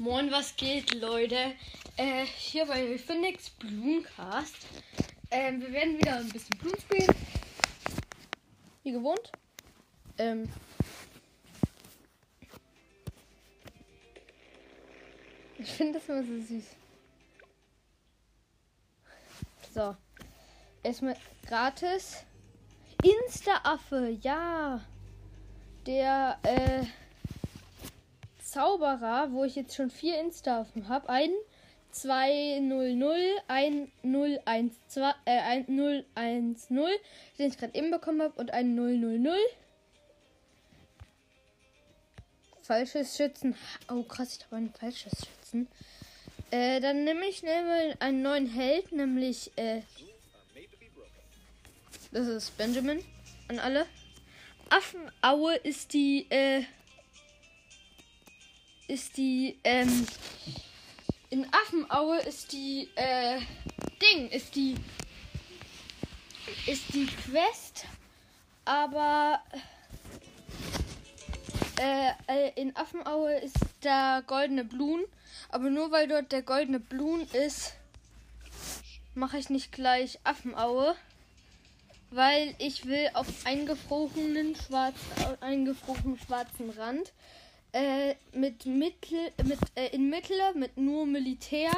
Moin, was geht, Leute? Äh, hier bei Phoenix Blumencast. Ähm, wir werden wieder ein bisschen Blumen spielen. Wie gewohnt. Ähm. Ich finde das immer so süß. So. Erstmal gratis. Insta-Affe, ja. Der, äh. Zauberer, wo ich jetzt schon vier Insta-Affen habe. Ein 200, ein 012, äh, ein 010, den ich gerade eben bekommen habe, und ein 000. Falsches Schützen. Oh krass, ich habe ein falsches Schützen. Äh, dann nehme ich nehme einen neuen Held, nämlich äh, das ist Benjamin an alle. Affenaue ist die äh, ist die, ähm, in Affenaue ist die, äh, Ding, ist die, ist die Quest, aber, äh, äh in Affenaue ist der goldene Blumen, aber nur weil dort der goldene Blumen ist, mache ich nicht gleich Affenaue weil ich will auf eingefrorenen schwarzen, eingefrorenen schwarzen Rand äh, mit Mittel, mit, äh, in Mittel mit nur Militär.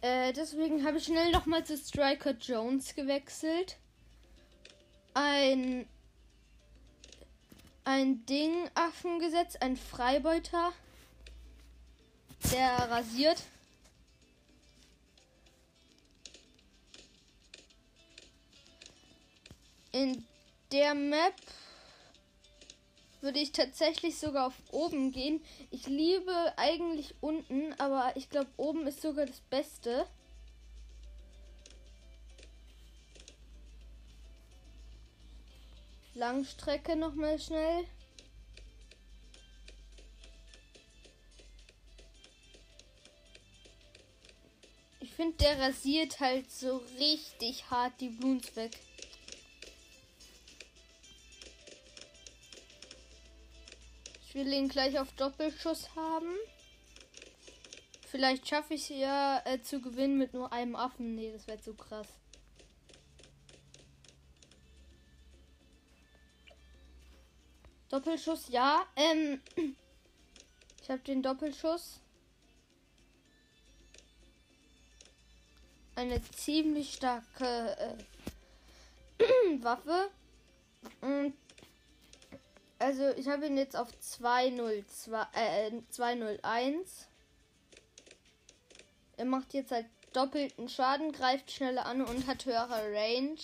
Äh, deswegen habe ich schnell nochmal zu Striker Jones gewechselt. Ein ein Ding Affengesetz, ein Freibeuter, der rasiert. In der Map würde ich tatsächlich sogar auf oben gehen. Ich liebe eigentlich unten, aber ich glaube oben ist sogar das Beste. Langstrecke noch mal schnell. Ich finde, der rasiert halt so richtig hart die Bloons weg. Ich will ihn gleich auf Doppelschuss haben. Vielleicht schaffe ich es ja äh, zu gewinnen mit nur einem Affen. Nee, das wäre zu krass. Doppelschuss, ja. Ähm, ich habe den Doppelschuss. Eine ziemlich starke äh, Waffe. Und also ich habe ihn jetzt auf 202, äh, 201. Er macht jetzt halt doppelten Schaden, greift schneller an und hat höhere Range.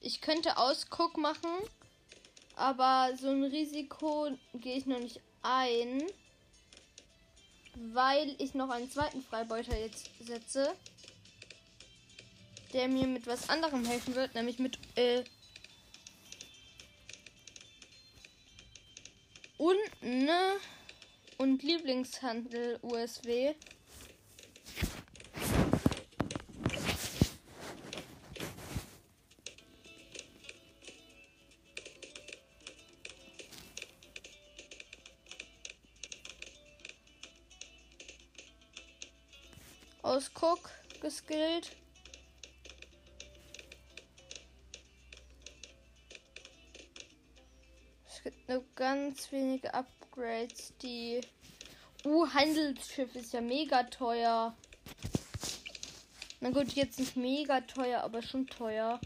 Ich könnte Ausguck machen, aber so ein Risiko gehe ich noch nicht ein, weil ich noch einen zweiten Freibeuter jetzt setze, der mir mit was anderem helfen wird, nämlich mit äh, unten und Lieblingshandel USW. Ausguck geskillt. Nur ganz wenige Upgrades, die. Uh, Handelsschiff ist ja mega teuer. Na gut, jetzt nicht mega teuer, aber schon teuer.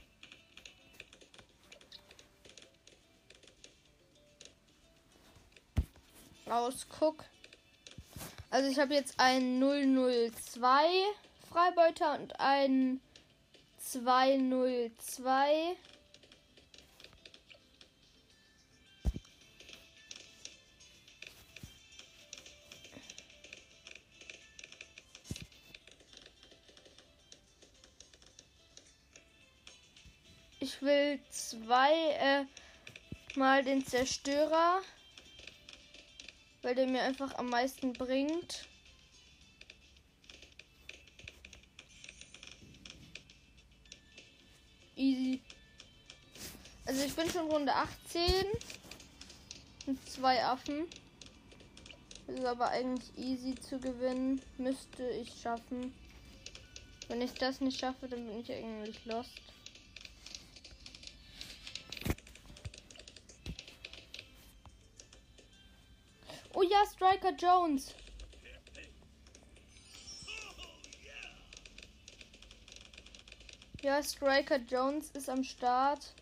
Ausguck. Also ich habe jetzt einen 002 Freibeuter und einen 202 Ich will zwei äh, mal den Zerstörer, weil der mir einfach am meisten bringt. Easy. Also ich bin schon Runde 18 höchstens zwei Affen. Ist aber eigentlich easy zu gewinnen. Müsste ich schaffen. Wenn ich das nicht schaffe, dann bin ich eigentlich lost. Striker Jones. Ja, Striker Jones ist am Start.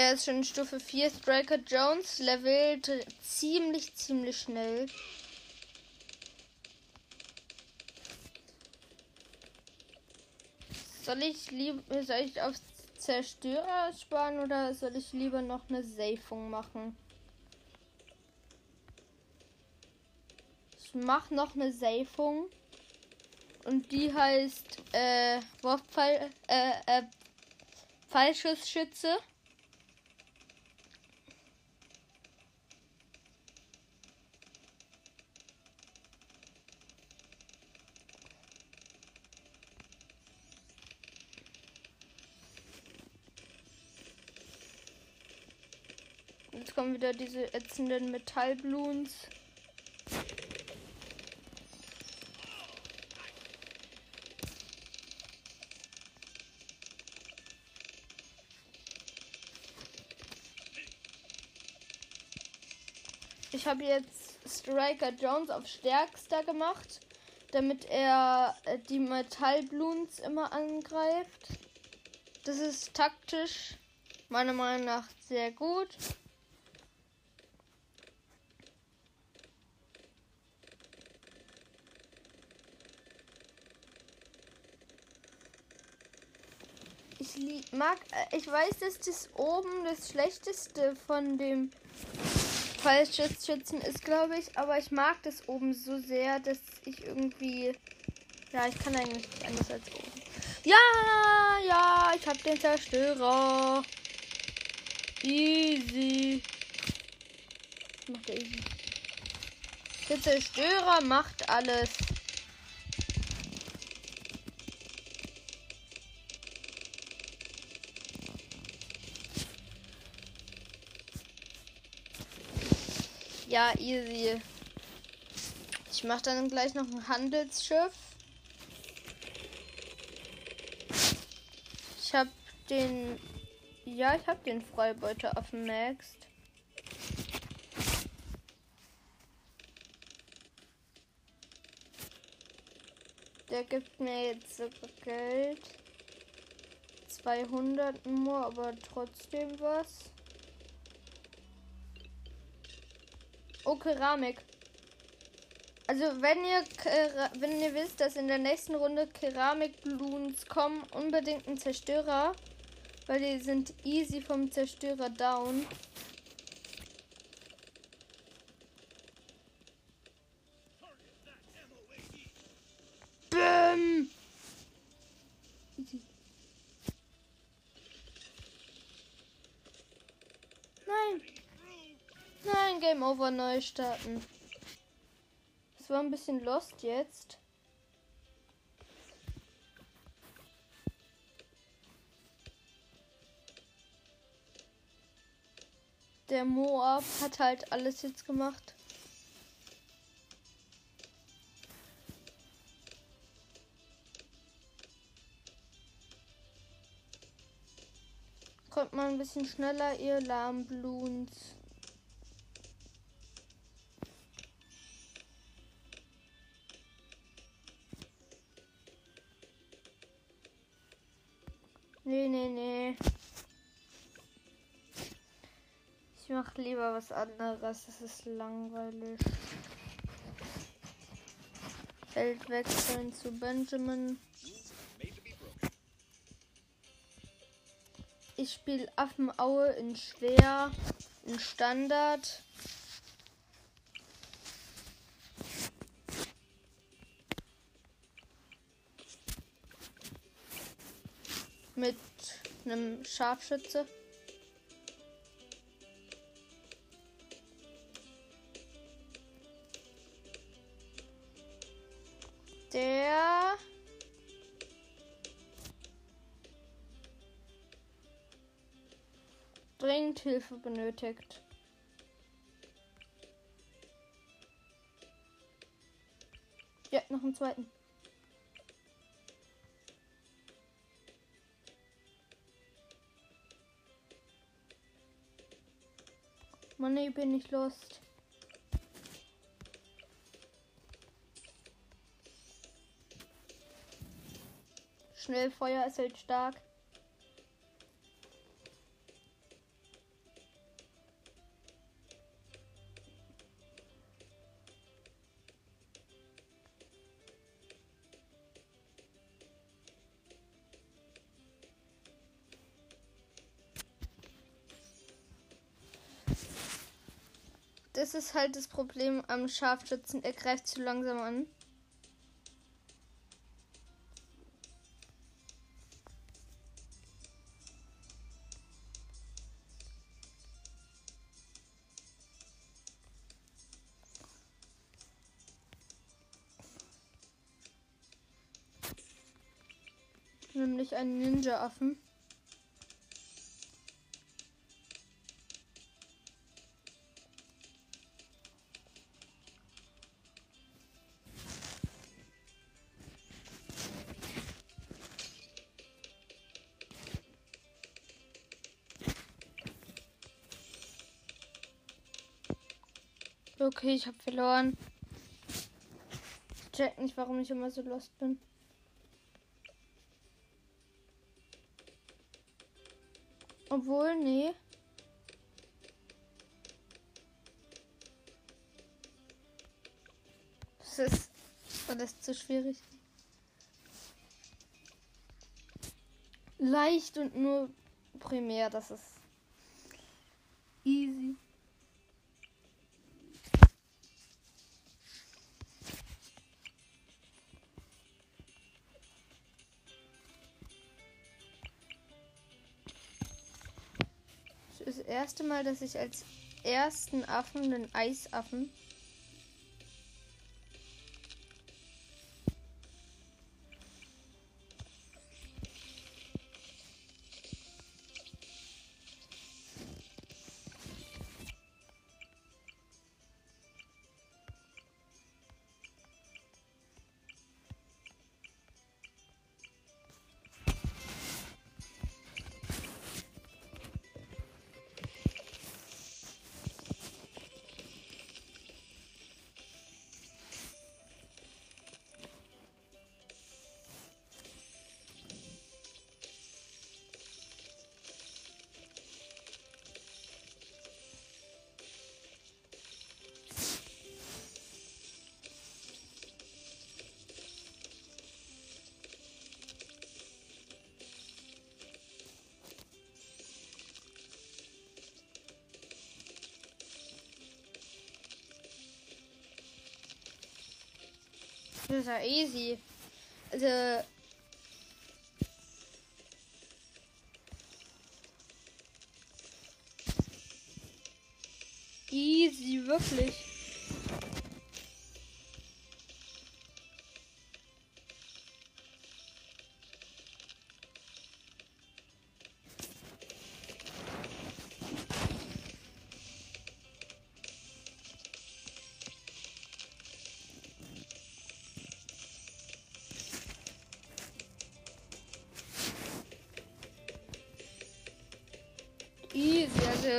Er ist schon Stufe 4. Striker Jones levelt ziemlich, ziemlich schnell. Soll ich lieber soll ich auf Zerstörer sparen oder soll ich lieber noch eine Safung machen? Ich mache noch eine Safung. Und die heißt äh, Wurffall, äh, äh, Fallschussschütze. Kommen wieder diese ätzenden Metallbloons. Ich habe jetzt Striker Jones auf stärkster gemacht, damit er äh, die Metallbloons immer angreift. Das ist taktisch meiner Meinung nach sehr gut. Ich mag, äh, ich weiß, dass das oben das schlechteste von dem Fallschützen ist, glaube ich, aber ich mag das oben so sehr, dass ich irgendwie, ja, ich kann eigentlich nicht anders als oben. Ja, ja, ich habe den Zerstörer. Easy. Macht easy. Der Zerstörer macht alles. Ja, easy. Ich mache dann gleich noch ein Handelsschiff. Ich habe den. Ja, ich habe den Freibeuter auf dem Next. Der gibt mir jetzt sogar Geld. 200 nur, aber trotzdem was. Oh, Keramik. Also wenn ihr wenn ihr wisst, dass in der nächsten Runde Keramik-Bloons kommen, unbedingt ein Zerstörer. Weil die sind easy vom Zerstörer down. Game Over neu starten. Es war ein bisschen lost jetzt. Der Moab hat halt alles jetzt gemacht. Kommt mal ein bisschen schneller, ihr Lahmbloons. Nee, nee, nee. Ich mach lieber was anderes. Das ist langweilig. Feld wechseln zu Benjamin. Ich spiele Affenaue in schwer, in Standard. Mit einem Scharfschütze. Der dringend Hilfe benötigt. Ja, noch einen zweiten. Ich bin nicht lost. Schnellfeuer ist halt stark. Das ist halt das Problem am Scharfschützen. Er greift zu langsam an. Nämlich einen Ninja-Affen. Okay, ich habe verloren. Ich check nicht, warum ich immer so lost bin. Obwohl, nee. Das ist alles zu schwierig. Leicht und nur primär, das ist easy. Erste Mal, dass ich als ersten Affen einen Eisaffen Das ist ja easy. Also. Easy, wirklich.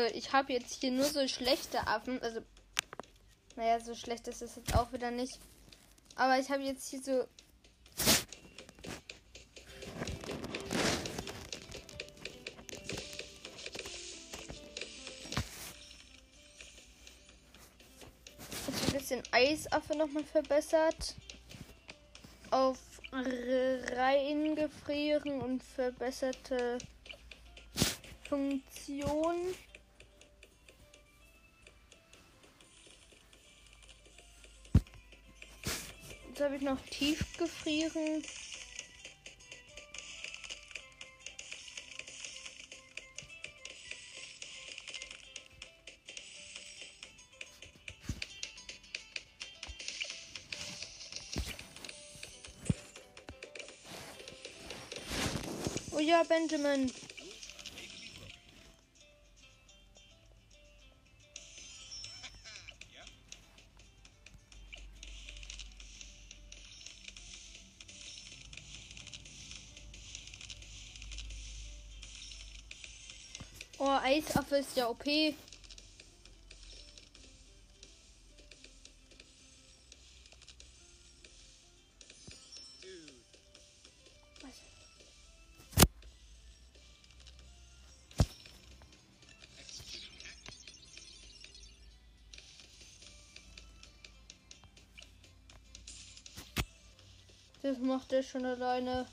Also ich habe jetzt hier nur so schlechte Affen. Also, naja, so schlecht ist es jetzt auch wieder nicht. Aber ich habe jetzt hier so. Jetzt ein bisschen Eisaffe nochmal verbessert. Auf reingefrieren und verbesserte Funktion. darf ich noch tief gefrieren. Oh ja, Benjamin. Eisaffe ist ja OP. Das macht er schon alleine.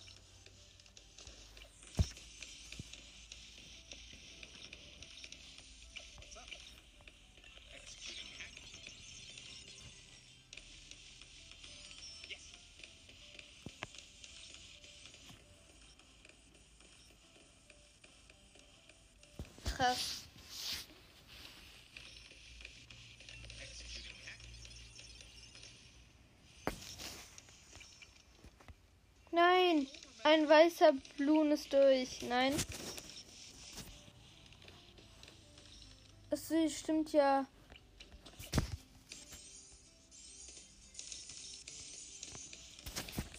Ein weißer Blun ist durch. Nein. Es stimmt ja.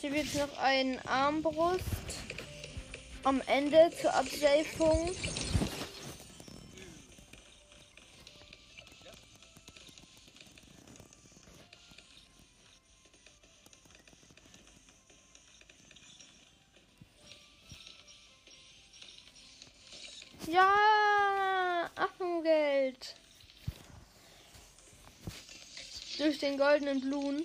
Sie wird noch ein Armbrust am Ende zur Abseifung. Affengeld. Durch den goldenen Blumen.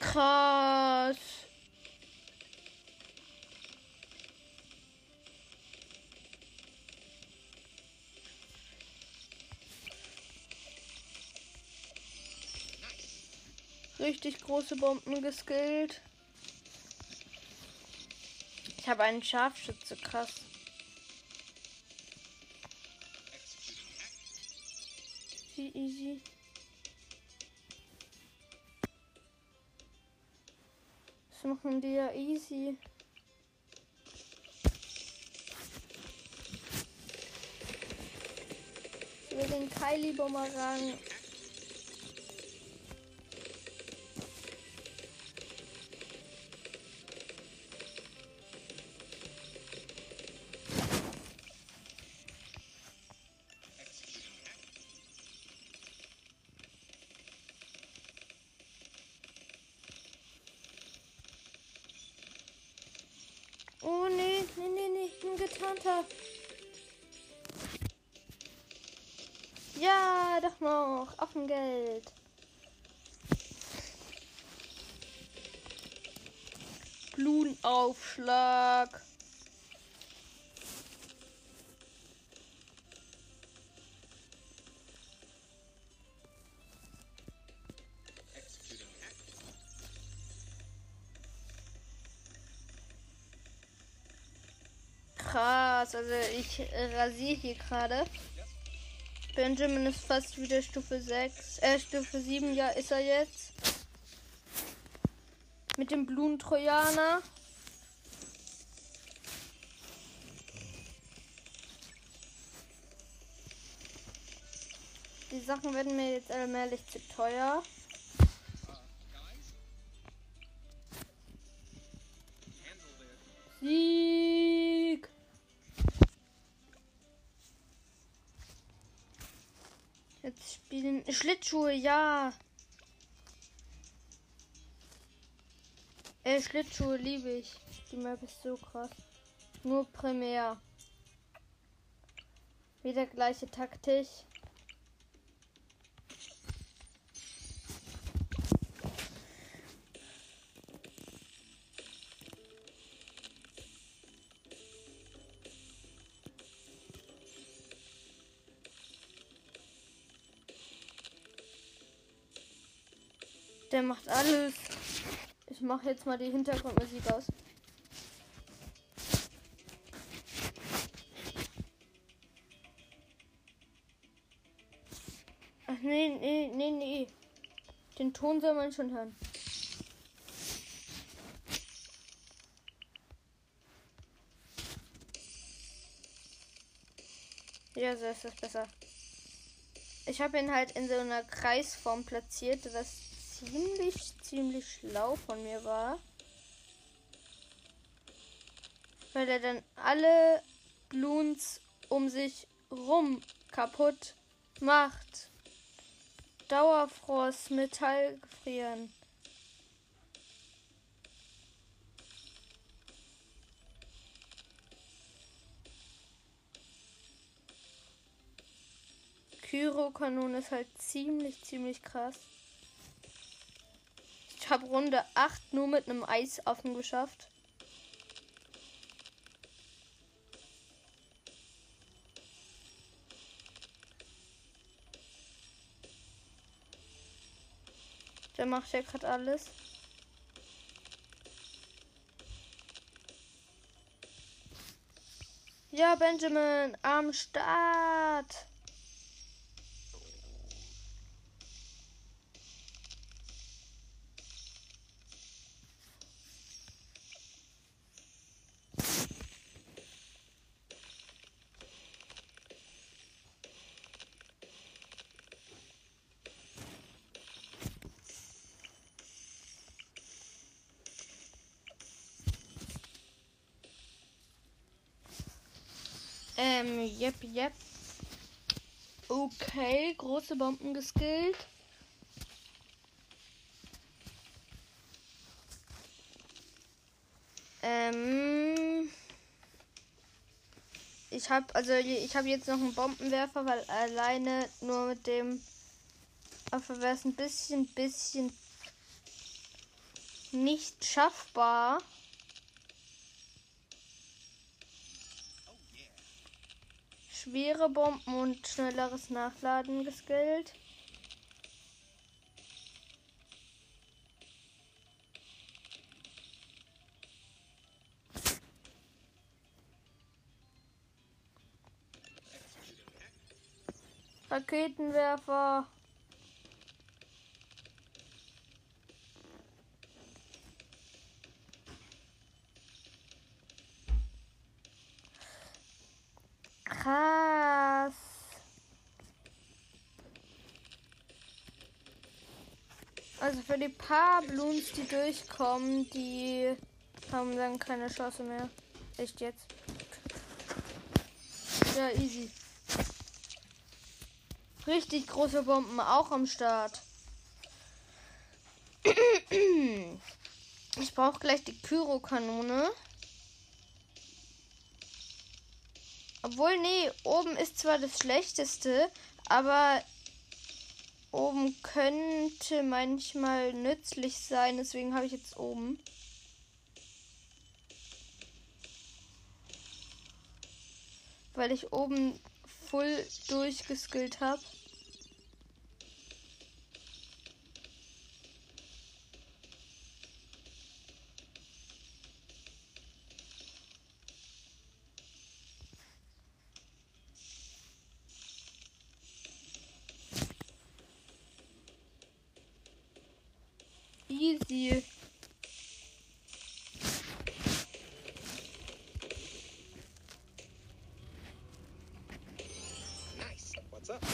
Krass. Richtig große Bomben geskillt. Ich habe einen Scharfschütze, krass. Easy, easy. Das machen die ja easy. Will den Kylie getarnter. Ja, doch noch. Affengeld. Blumenaufschlag. Krass, also ich rasiere hier gerade. Benjamin ist fast wieder Stufe 6, äh, Stufe 7, ja, ist er jetzt. Mit dem Blumentrojaner. Die Sachen werden mir jetzt allmählich zu teuer. Sieg! Jetzt spielen Schlittschuhe, ja. Äh, Schlittschuhe liebe ich. Die Map ist so krass. Nur Primär. Wieder gleiche Taktik. der macht alles. Ich mache jetzt mal die Hintergrundmusik aus. Ach nee, nee, nee, nee. Den Ton soll man schon hören. Ja, so ist das besser. Ich habe ihn halt in so einer Kreisform platziert, dass ziemlich, ziemlich schlau von mir war. Weil er dann alle Bloons um sich rum kaputt macht. Dauerfrost, Metall gefrieren. Kyro-Kanone ist halt ziemlich, ziemlich krass. Habe Runde 8 nur mit einem Eisaffen geschafft. Der macht ja gerade alles. Ja, Benjamin, am Start. Ähm, yep, yep. Okay, große Bomben geskillt. Ähm, ich habe also ich habe jetzt noch einen Bombenwerfer, weil alleine nur mit dem Waffe wäre es ein bisschen bisschen nicht schaffbar. Schwere Bomben und schnelleres Nachladen geskillt. Raketenwerfer. Die paar Bloons, die durchkommen, die haben dann keine Chance mehr. Echt jetzt. Ja, easy. Richtig große Bomben auch am Start. Ich brauche gleich die Kyro-Kanone. Obwohl, nee, oben ist zwar das Schlechteste, aber oben könnte manchmal nützlich sein. Deswegen habe ich jetzt oben. Weil ich oben voll durchgeskillt habe. Easy. Nice. What's up?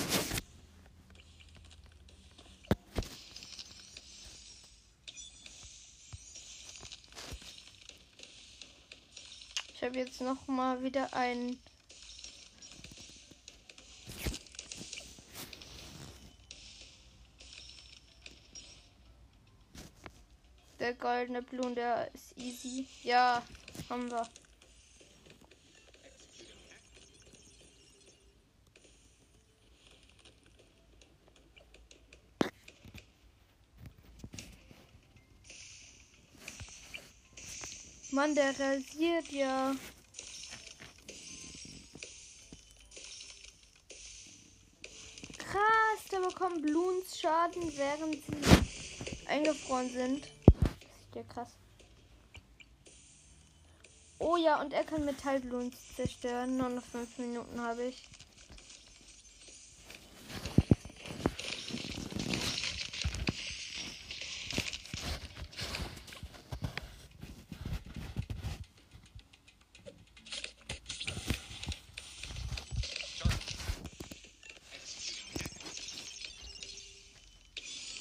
Ich habe jetzt noch mal wieder ein Der goldene Blumen, der ist easy. Ja, haben wir. Mann, der rasiert ja. Krass, da bekommen Bloons Schaden, während sie eingefroren sind ja krass. Oh ja, und er kann Metallblumen zerstören. Nur noch 5 Minuten habe ich.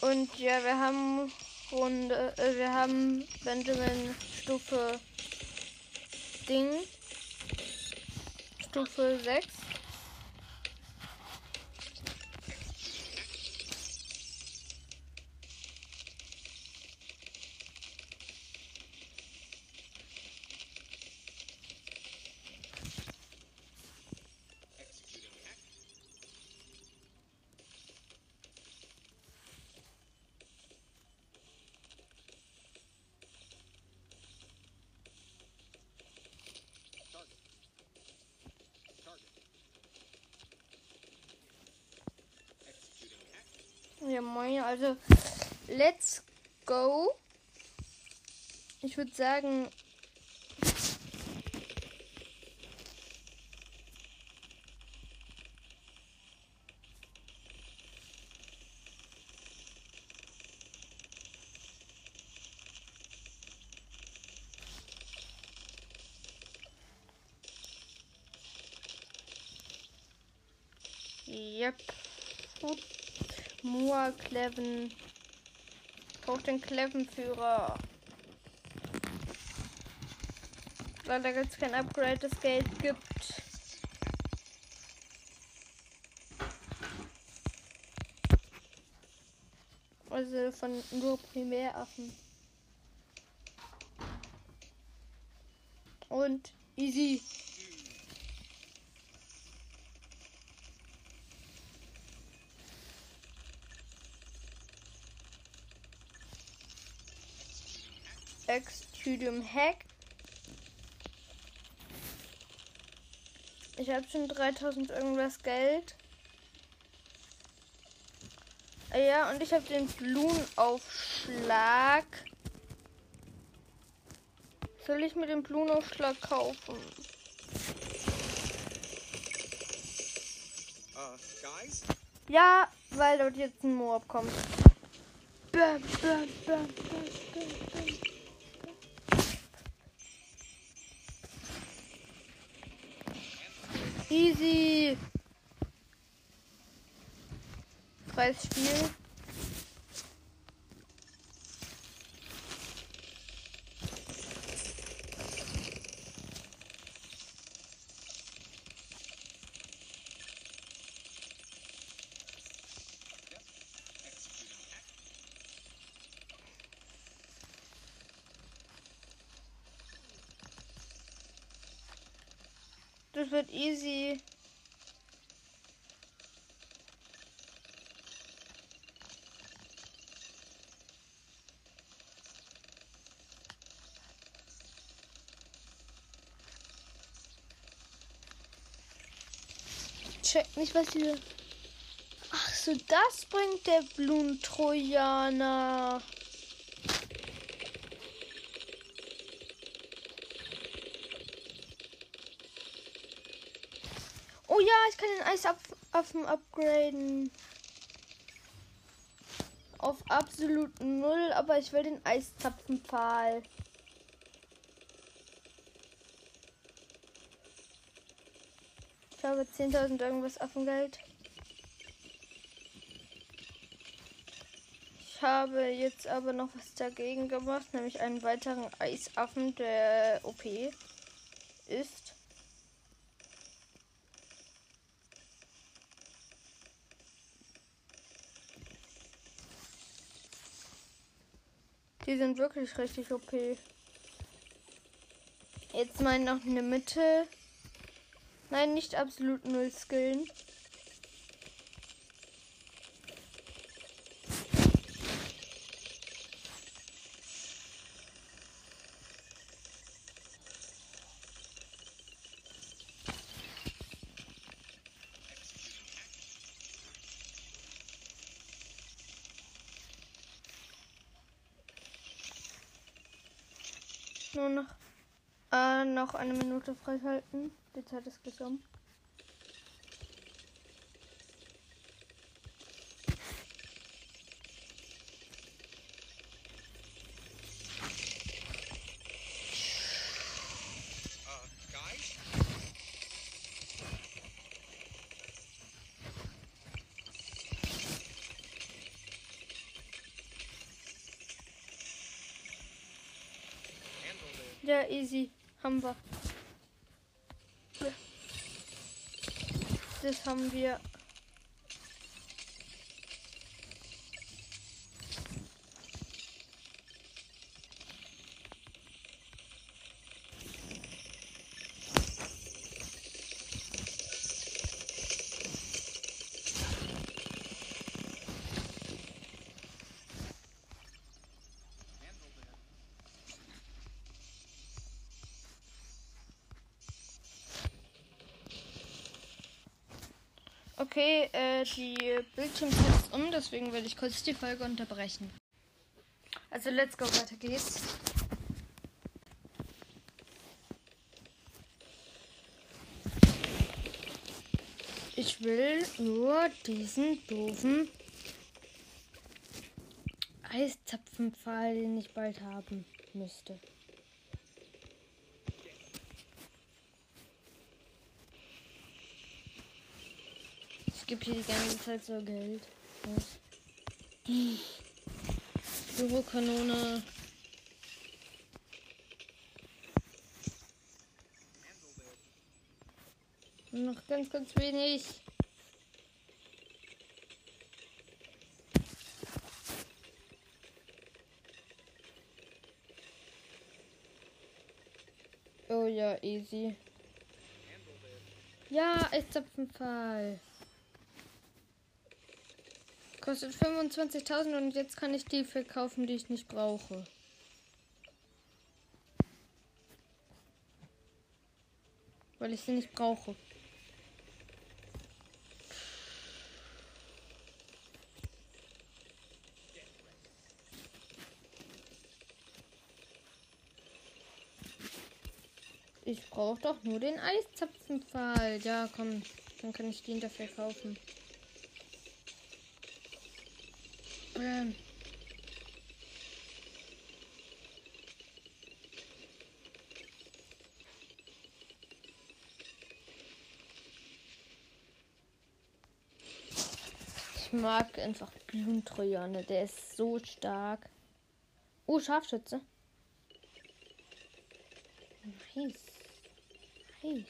Und ja, wir haben Runde, äh, wir haben Benjamin Stufe Ding. Stufe 6. Ja, moin. Also, let's go. Ich würde sagen. Yep. Gut. Moor Kleven. Braucht den Klevenführer. Leider gibt es kein Upgrade, das Geld gibt. Also von nur Primäraffen. Und easy. Extudium Hack. Ich habe schon 3000 irgendwas Geld. Ja, und ich habe den Blumenaufschlag. Soll ich mir den Blumenaufschlag kaufen? Guys? Ja, weil dort jetzt ein Moab kommt. Bam, bam, bam, Easy. Freies Spiel. Das wird easy. Check nicht, was hier. Ach so, das bringt der Blumentrojaner. Oh ja, ich kann den Eisaffen upgraden. Auf absolut null, aber ich will den Eiszapfenpfahl. Ich habe 10.000 irgendwas Affengeld. Ich habe jetzt aber noch was dagegen gemacht, nämlich einen weiteren Eisaffen, der OP ist. Die sind wirklich richtig OP. Jetzt mal noch eine Mitte. Nein, nicht absolut null Skillen. noch eine Minute freischalten. Die Zeit ist gleich um. Ja, easy. Haben wir. Das haben wir. Okay, äh, die Bildschirmzeit ist um, deswegen werde ich kurz die Folge unterbrechen. Also, let's go, weiter geht's. Ich will nur diesen doofen Eiszapfenpfahl, den ich bald haben müsste. Gebe hier die ganze Zeit so Geld. Bürokanone. Noch ganz, ganz wenig. Oh ja, easy. Ja, Eiszapfenpfahl. Kostet 25.000 und jetzt kann ich die verkaufen, die ich nicht brauche. Weil ich sie nicht brauche. Ich brauche doch nur den Eiszapfenpfahl. Ja, komm, dann kann ich den dafür kaufen. Ähm. Ich mag einfach Blumentrojaner, der ist so stark. Oh, Scharfschütze. Nice. Nice.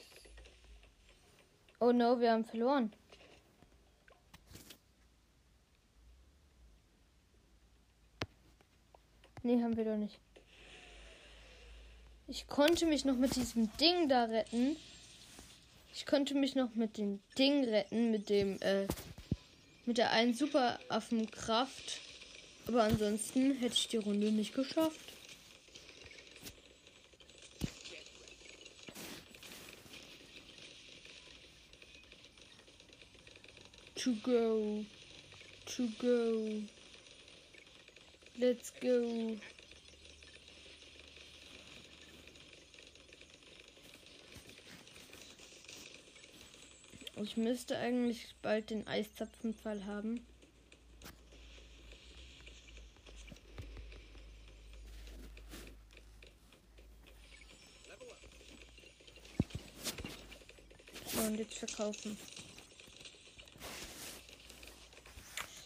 Oh no, wir haben verloren. Nee, haben wir doch nicht. Ich konnte mich noch mit diesem Ding da retten. Ich konnte mich noch mit dem Ding retten, mit dem, äh, mit der einen Superaffenkraft. Aber ansonsten hätte ich die Runde nicht geschafft. To go. To go. Let's go. Ich müsste eigentlich bald den Eiszapfenfall haben. Und jetzt verkaufen.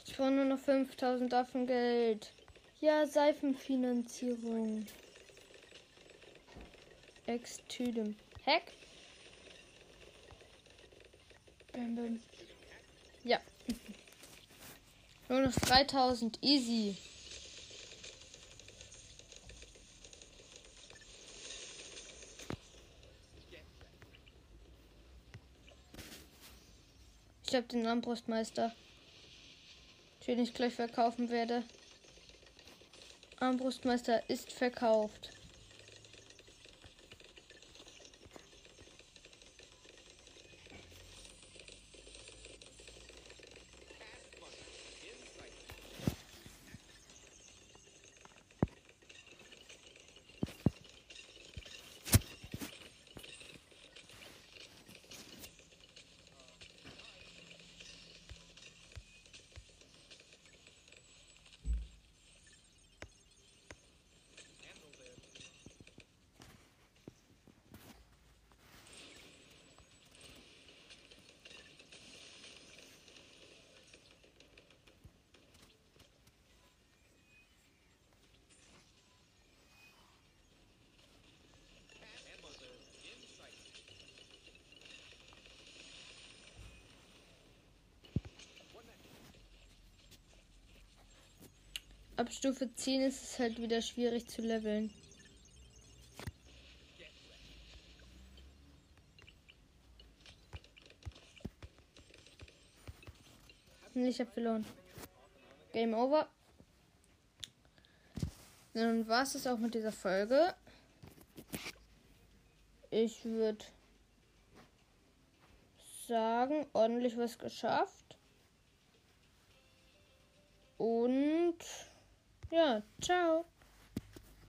Ich brauche nur noch 5000 Affengeld. Ja, Seifenfinanzierung. Extüdem. Hack? Bam, bam. Ja. Nur noch 3000. Easy. Ich habe den Armbrustmeister, den ich gleich verkaufen werde. Armbrustmeister ist verkauft. Ab Stufe 10 ist es halt wieder schwierig zu leveln. Ich habe verloren. Game over. Dann war es auch mit dieser Folge. Ich würde sagen, ordentlich was geschafft. Und ja, ciao.